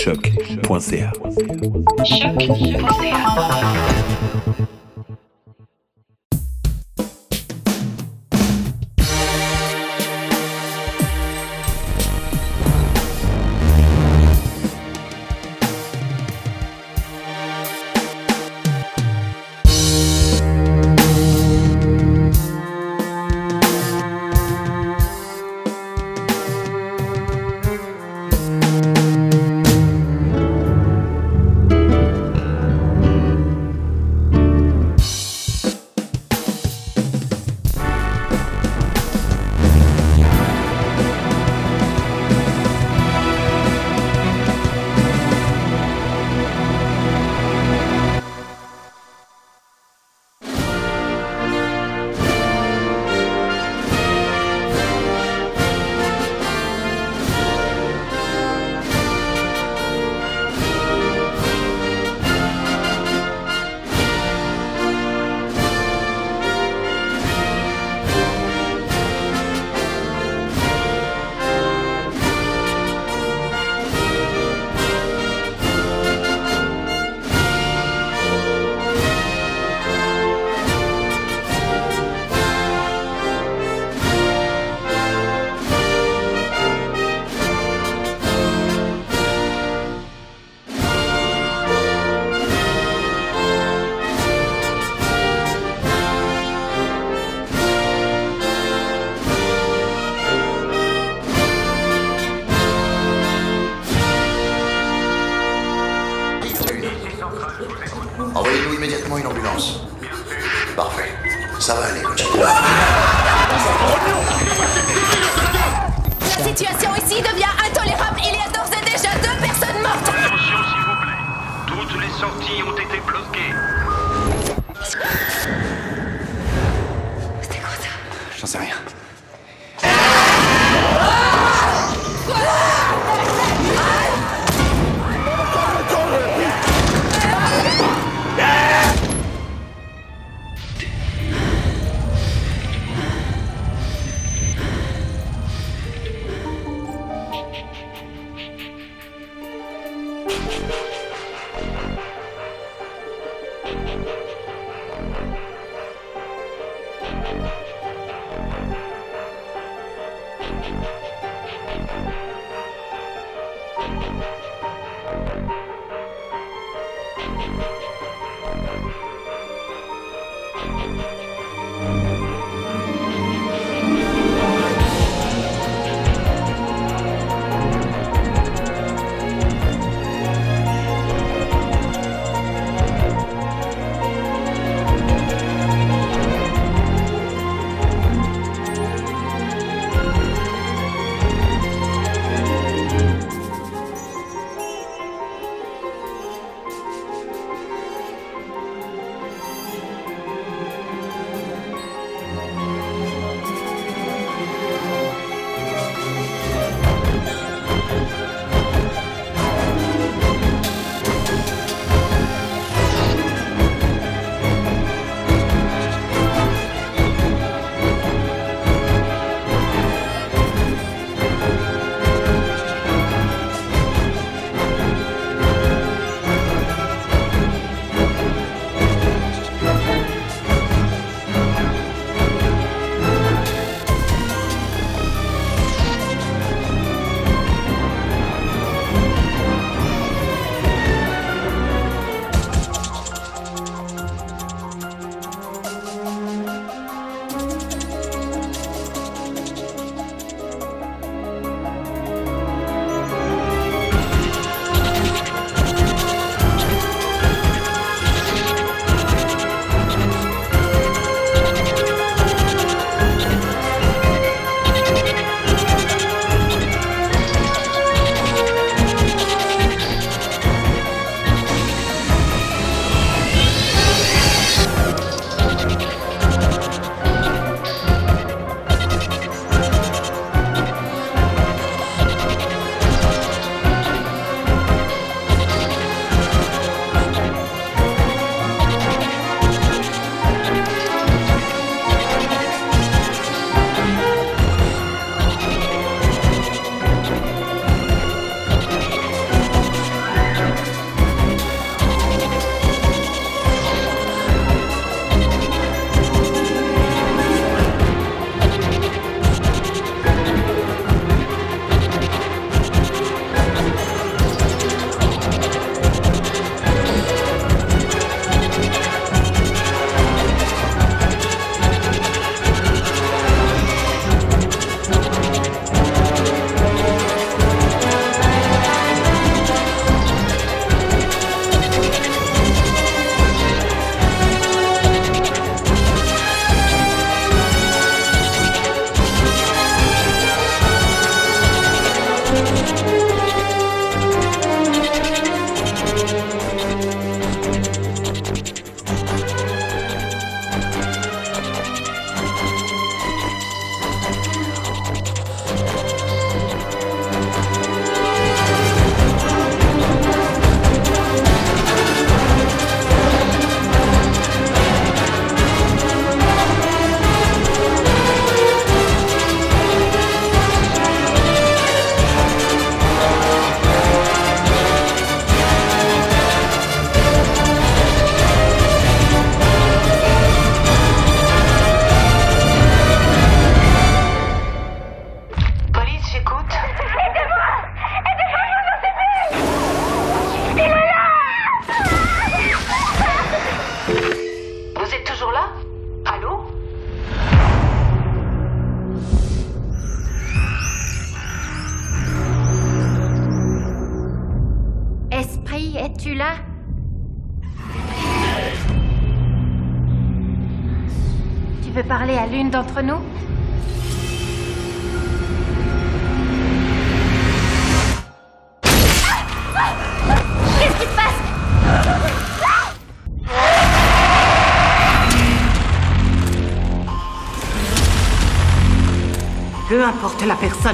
choc.ca. Envoyez-nous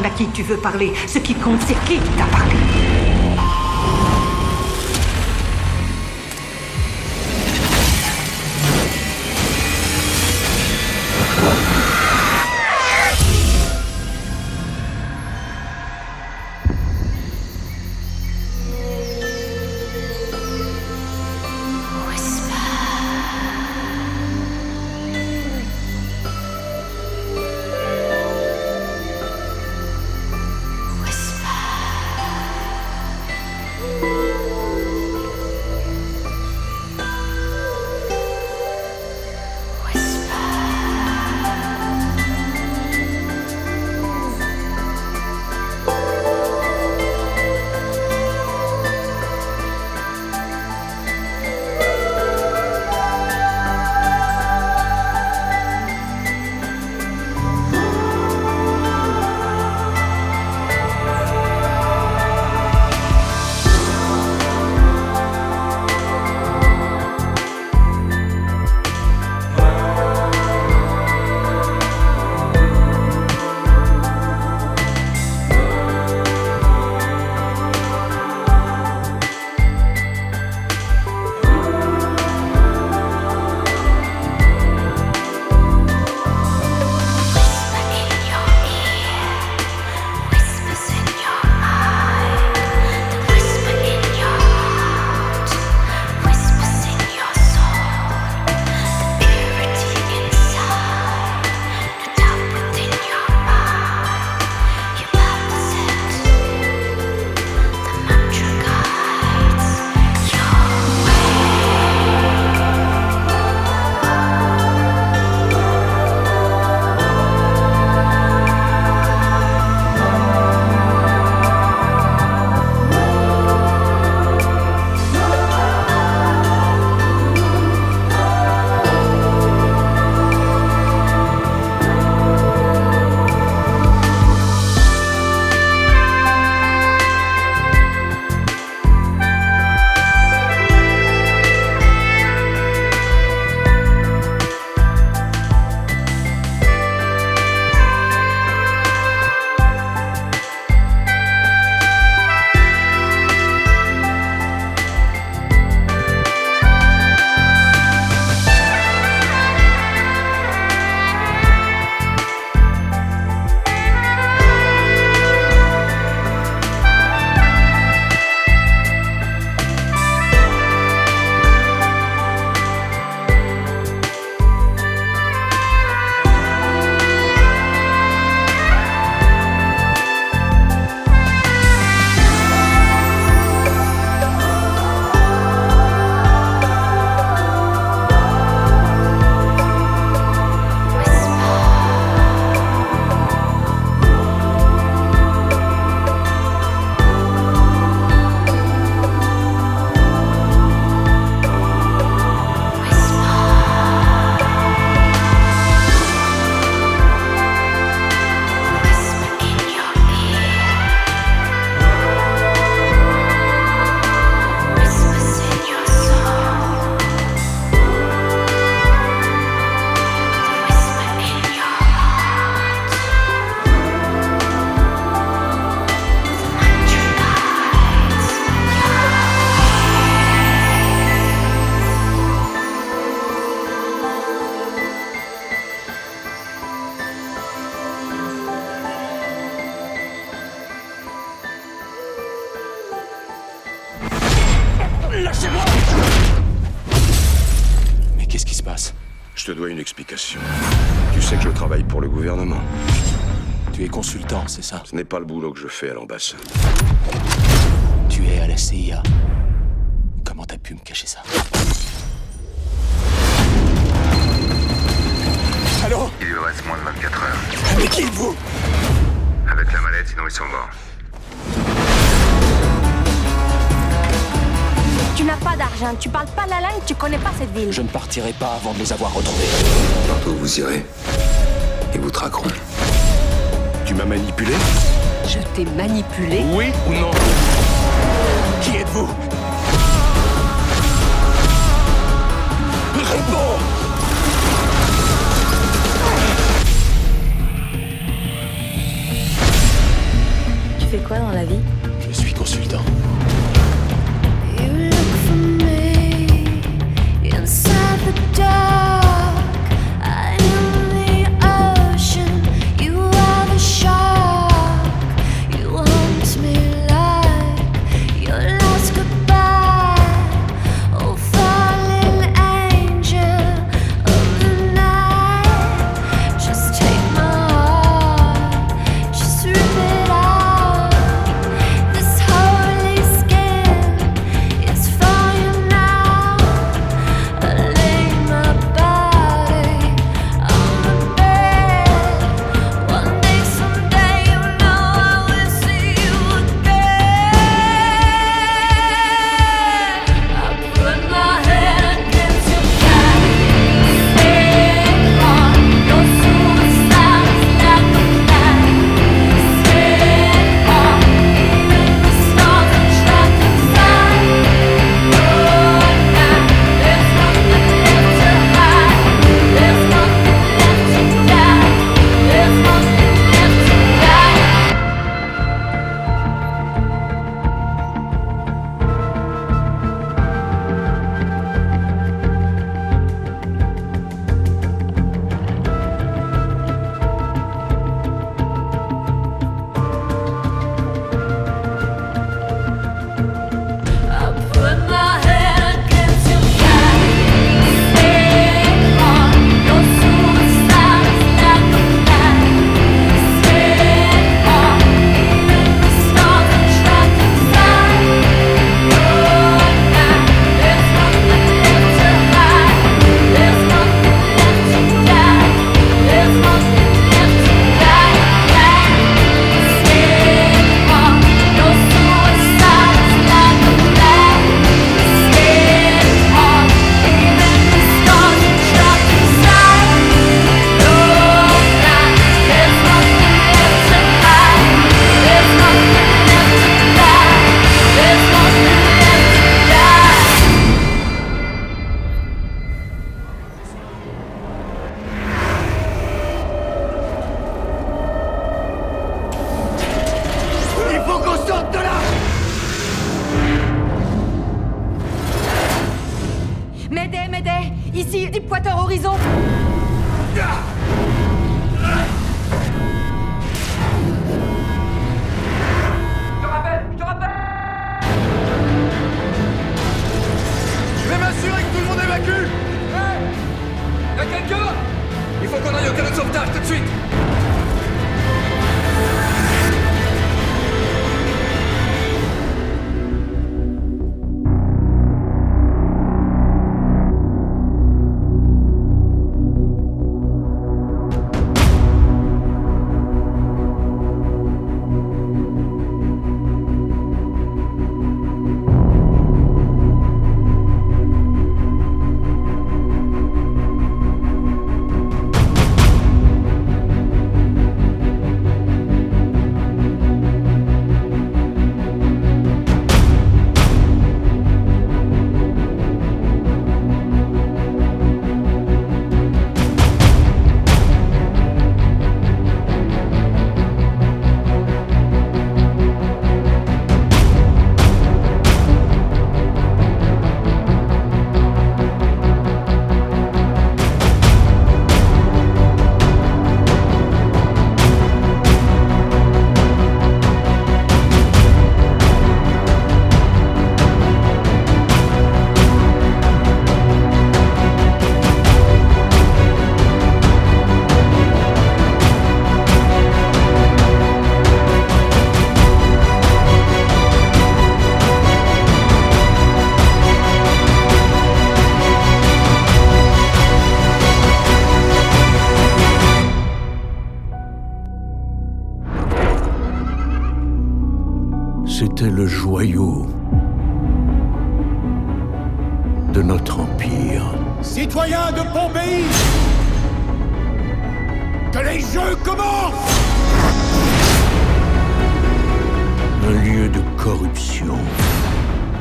à qui tu veux parler, ce qui compte, c'est qui t'a parlé. Explication. Tu sais que je travaille pour le gouvernement. Tu es consultant, c'est ça? Ce n'est pas le boulot que je fais à l'ambassade. Tu es à la CIA. Comment t'as pu me cacher ça? Allô? Il lui reste moins de 24 heures. Avec qui vous Avec la mallette, sinon ils sont morts. Tu n'as pas d'argent, tu parles pas la langue, tu connais pas cette ville. Je ne partirai pas avant de les avoir retrouvés. Tantôt vous irez. Et vous traqueront. Tu m'as manipulé Je t'ai manipulé Oui ou non Qui êtes-vous Réponds Tu fais quoi dans la vie? Je suis consultant. down Ici, Deepwater Horizon. Je vais m'assurer que tout le monde évacue. Y'a quelqu'un? Il faut qu'on aille au canot de sauvetage tout de suite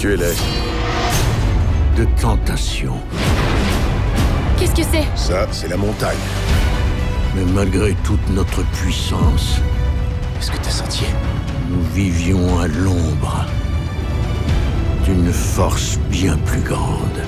De tentation. Qu'est-ce que c'est? Ça, c'est la montagne. Mais malgré toute notre puissance, Est-ce que t'as senti? nous vivions à l'ombre d'une force bien plus grande.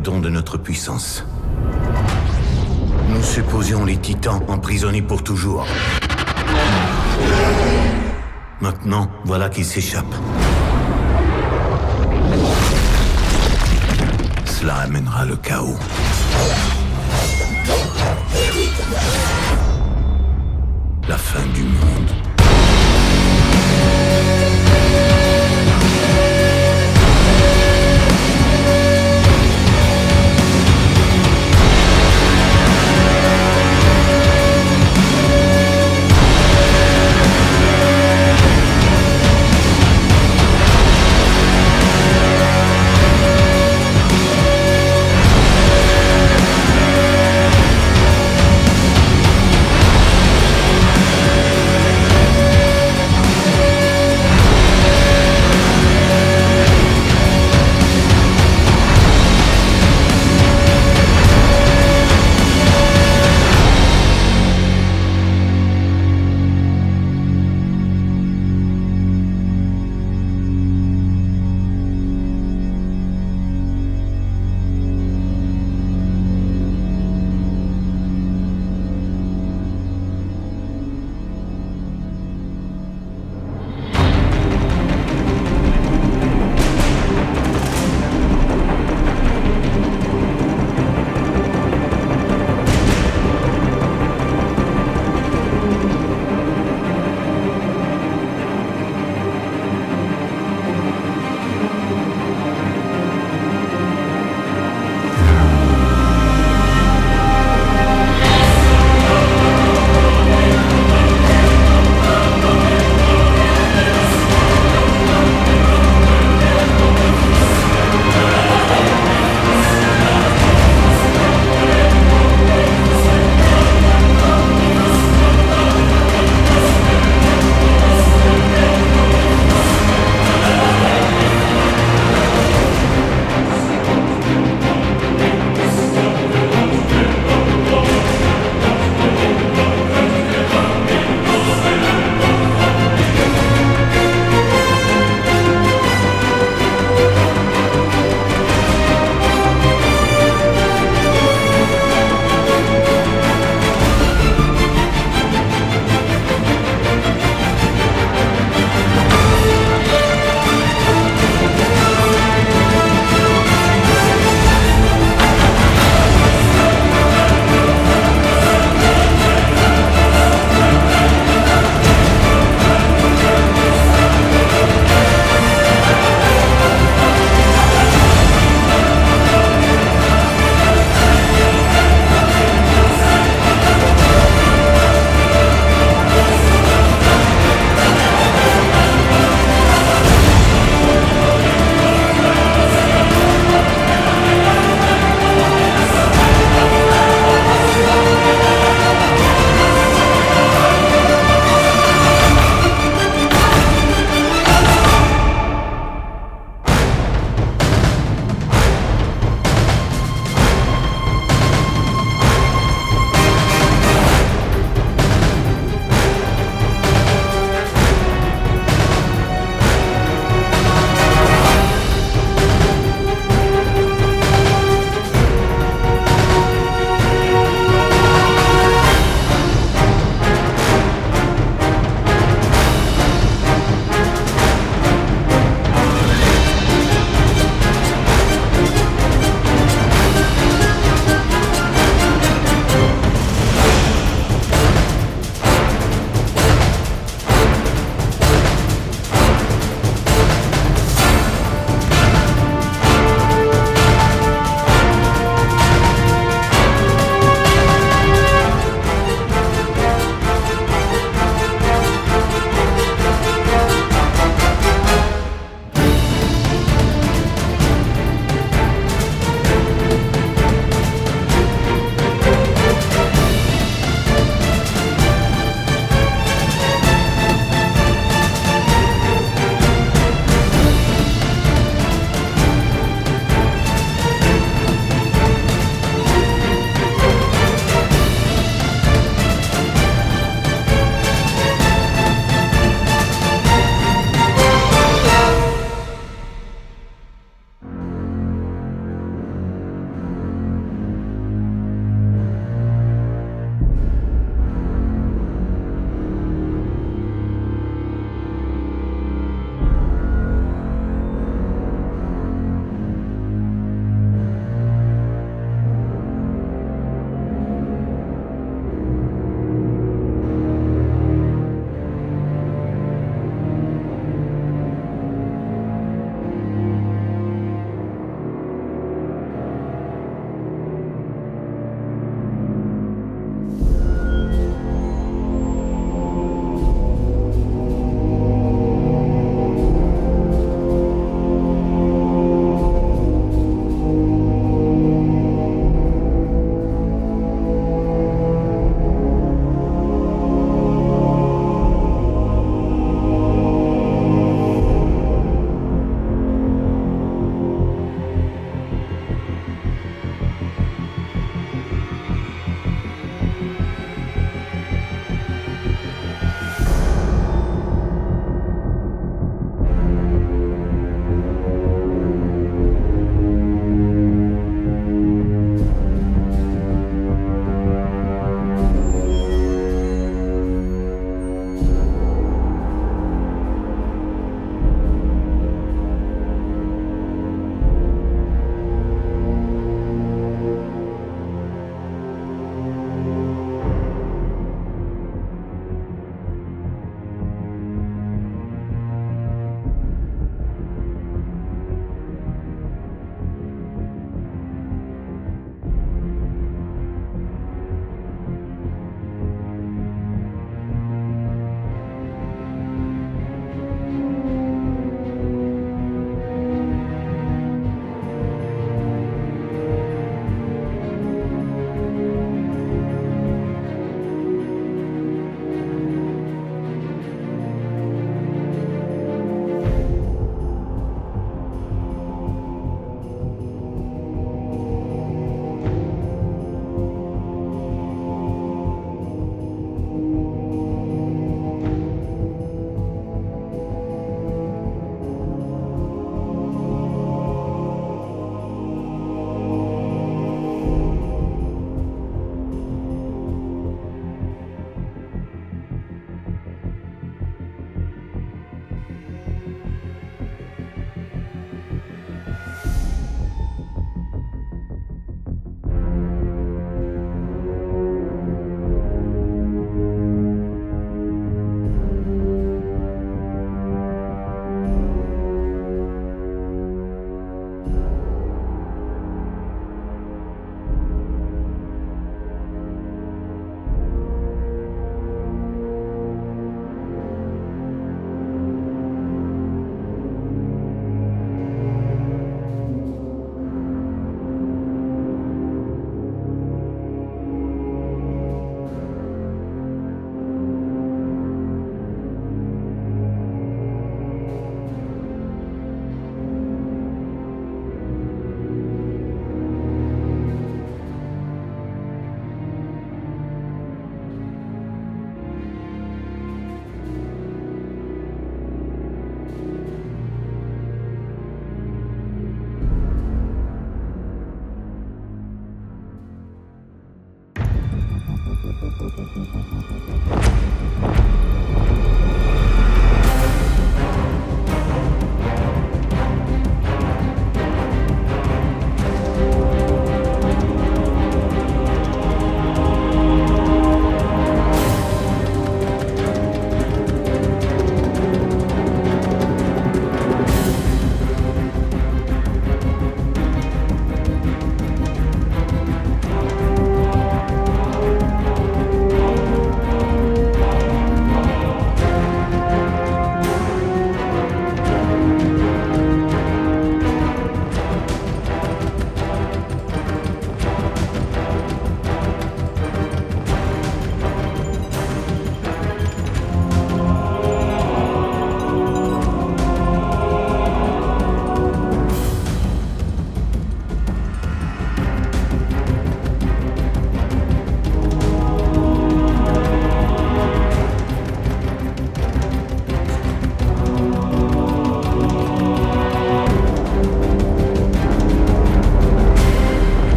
Don de notre puissance. Nous supposions les titans emprisonnés pour toujours. Maintenant, voilà qu'ils s'échappent. Cela amènera le chaos. La fin du monde.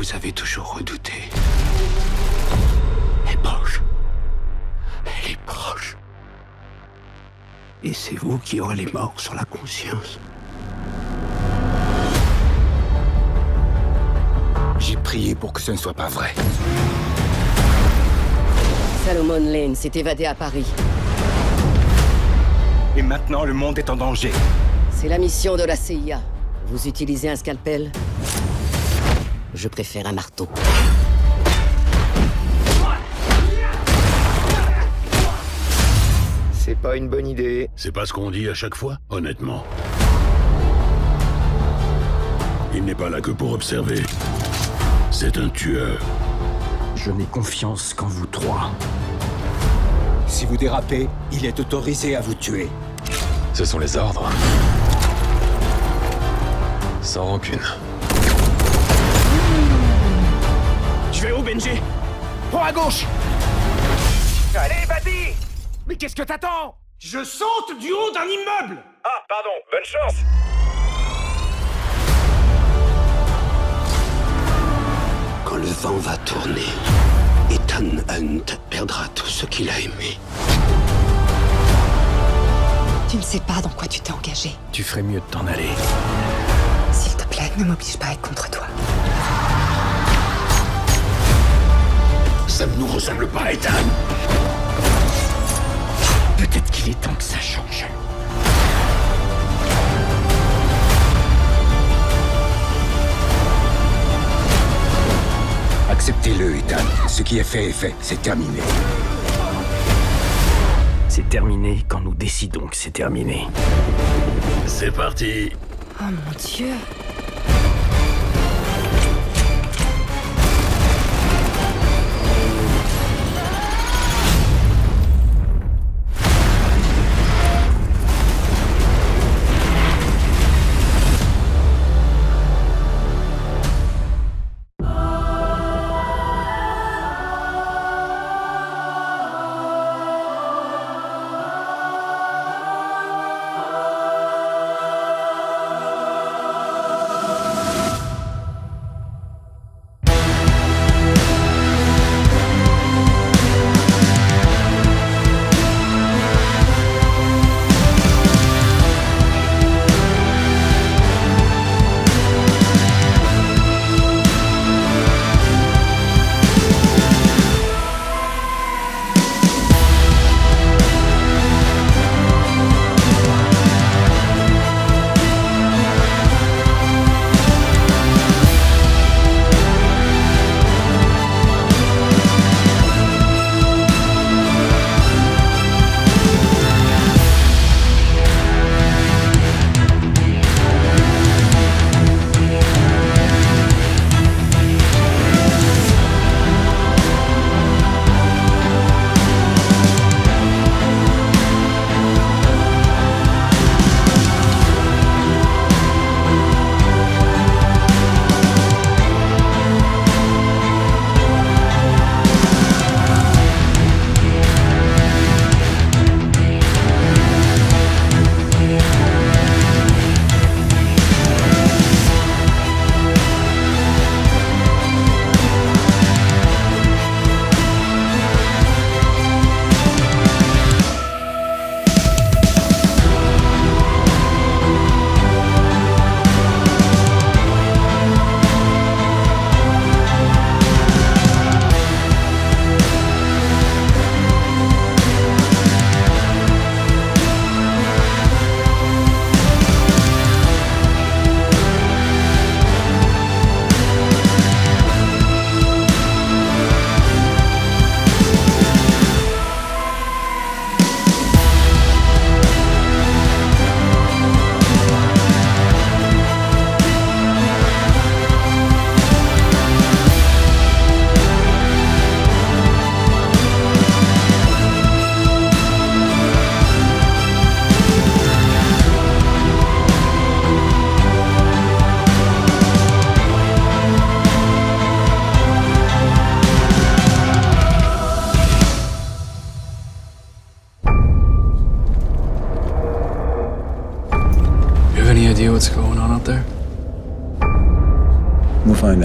Vous avez toujours redoutée est proche. Elle est proche. Et c'est vous qui aurez les morts sur la conscience. J'ai prié pour que ce ne soit pas vrai. Salomon Lane s'est évadé à Paris. Et maintenant, le monde est en danger. C'est la mission de la CIA. Vous utilisez un scalpel? Je préfère un marteau. C'est pas une bonne idée. C'est pas ce qu'on dit à chaque fois, honnêtement. Il n'est pas là que pour observer. C'est un tueur. Je n'ai confiance qu'en vous trois. Si vous dérapez, il est autorisé à vous tuer. Ce sont les ordres. Sans rancune. Benji Prends à gauche Allez, vas-y Mais qu'est-ce que t'attends? Je saute du haut d'un immeuble Ah, pardon, bonne chance Quand le vent va tourner, Ethan Hunt perdra tout ce qu'il a aimé. Tu ne sais pas dans quoi tu t'es engagé. Tu ferais mieux de t'en aller. S'il te plaît, ne m'oblige pas à être contre toi. Ça ne nous ressemble pas, Ethan. Peut-être qu'il est temps que ça change. Acceptez-le, Ethan. Ce qui est fait est fait. C'est terminé. C'est terminé quand nous décidons que c'est terminé. C'est parti. Oh mon dieu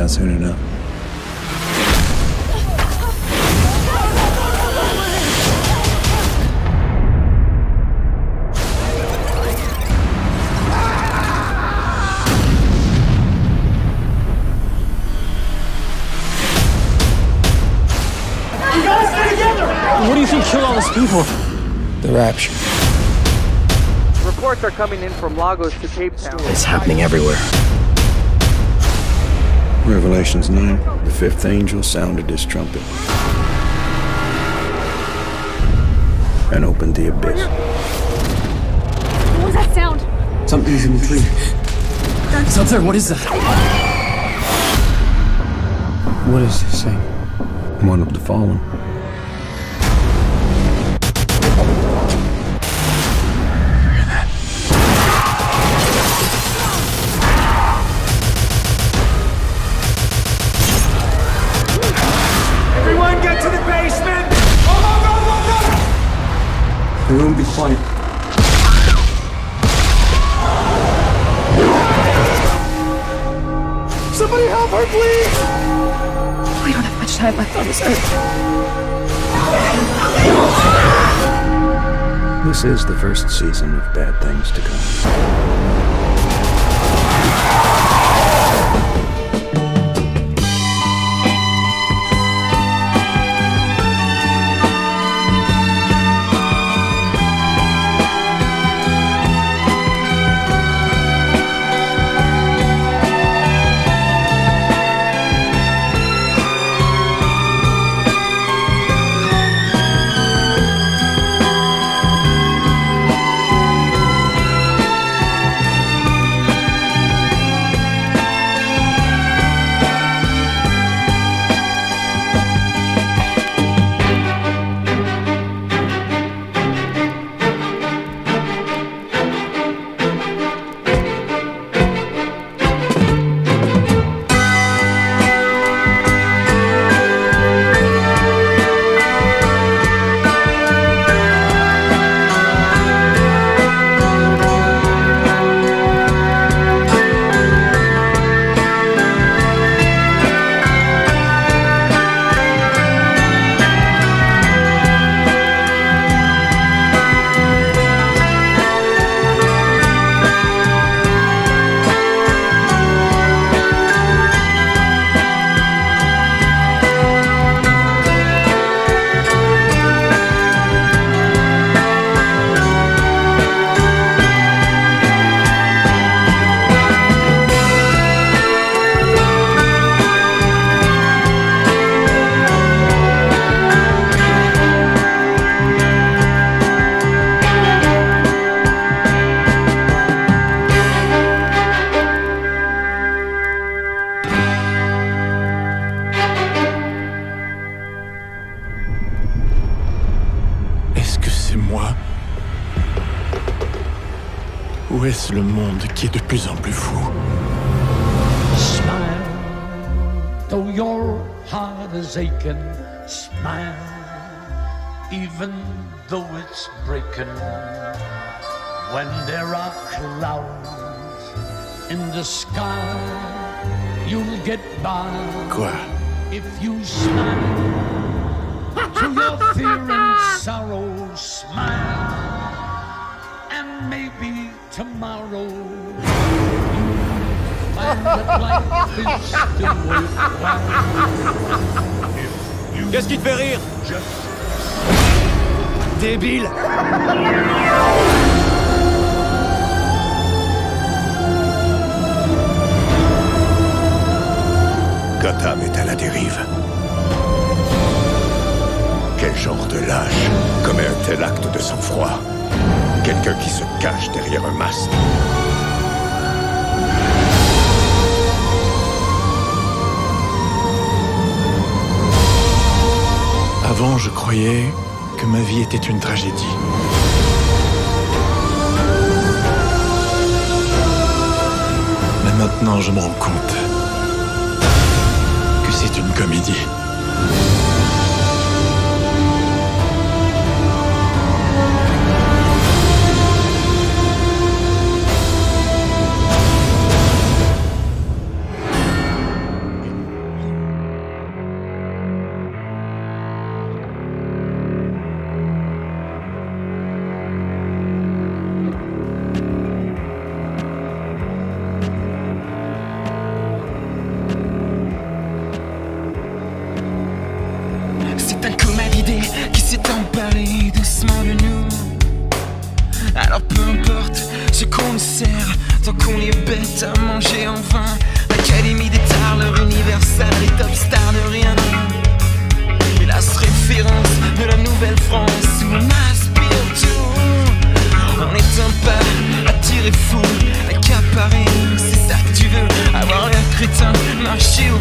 out soon enough. We gotta stay together! What do you think killed all those people? The rapture. Reports are coming in from Lagos to Cape Town. It's happening everywhere. Revelations 9. The fifth angel sounded his trumpet and opened the abyss. What was that sound? Something's in the tree. It's up there. What is that? What is this thing? One of the fallen. Go! Everyone be quiet. Somebody help her, please! We don't have much time left on this earth. This is the first season of bad things to come. Qu'est-ce qui te fait rire? Débile. Gotham est à la dérive. Quel genre de lâche commet un tel acte de sang-froid? Quelqu'un qui se cache derrière un masque. Avant, je croyais que ma vie était une tragédie. Mais maintenant, je me rends compte que c'est une comédie. She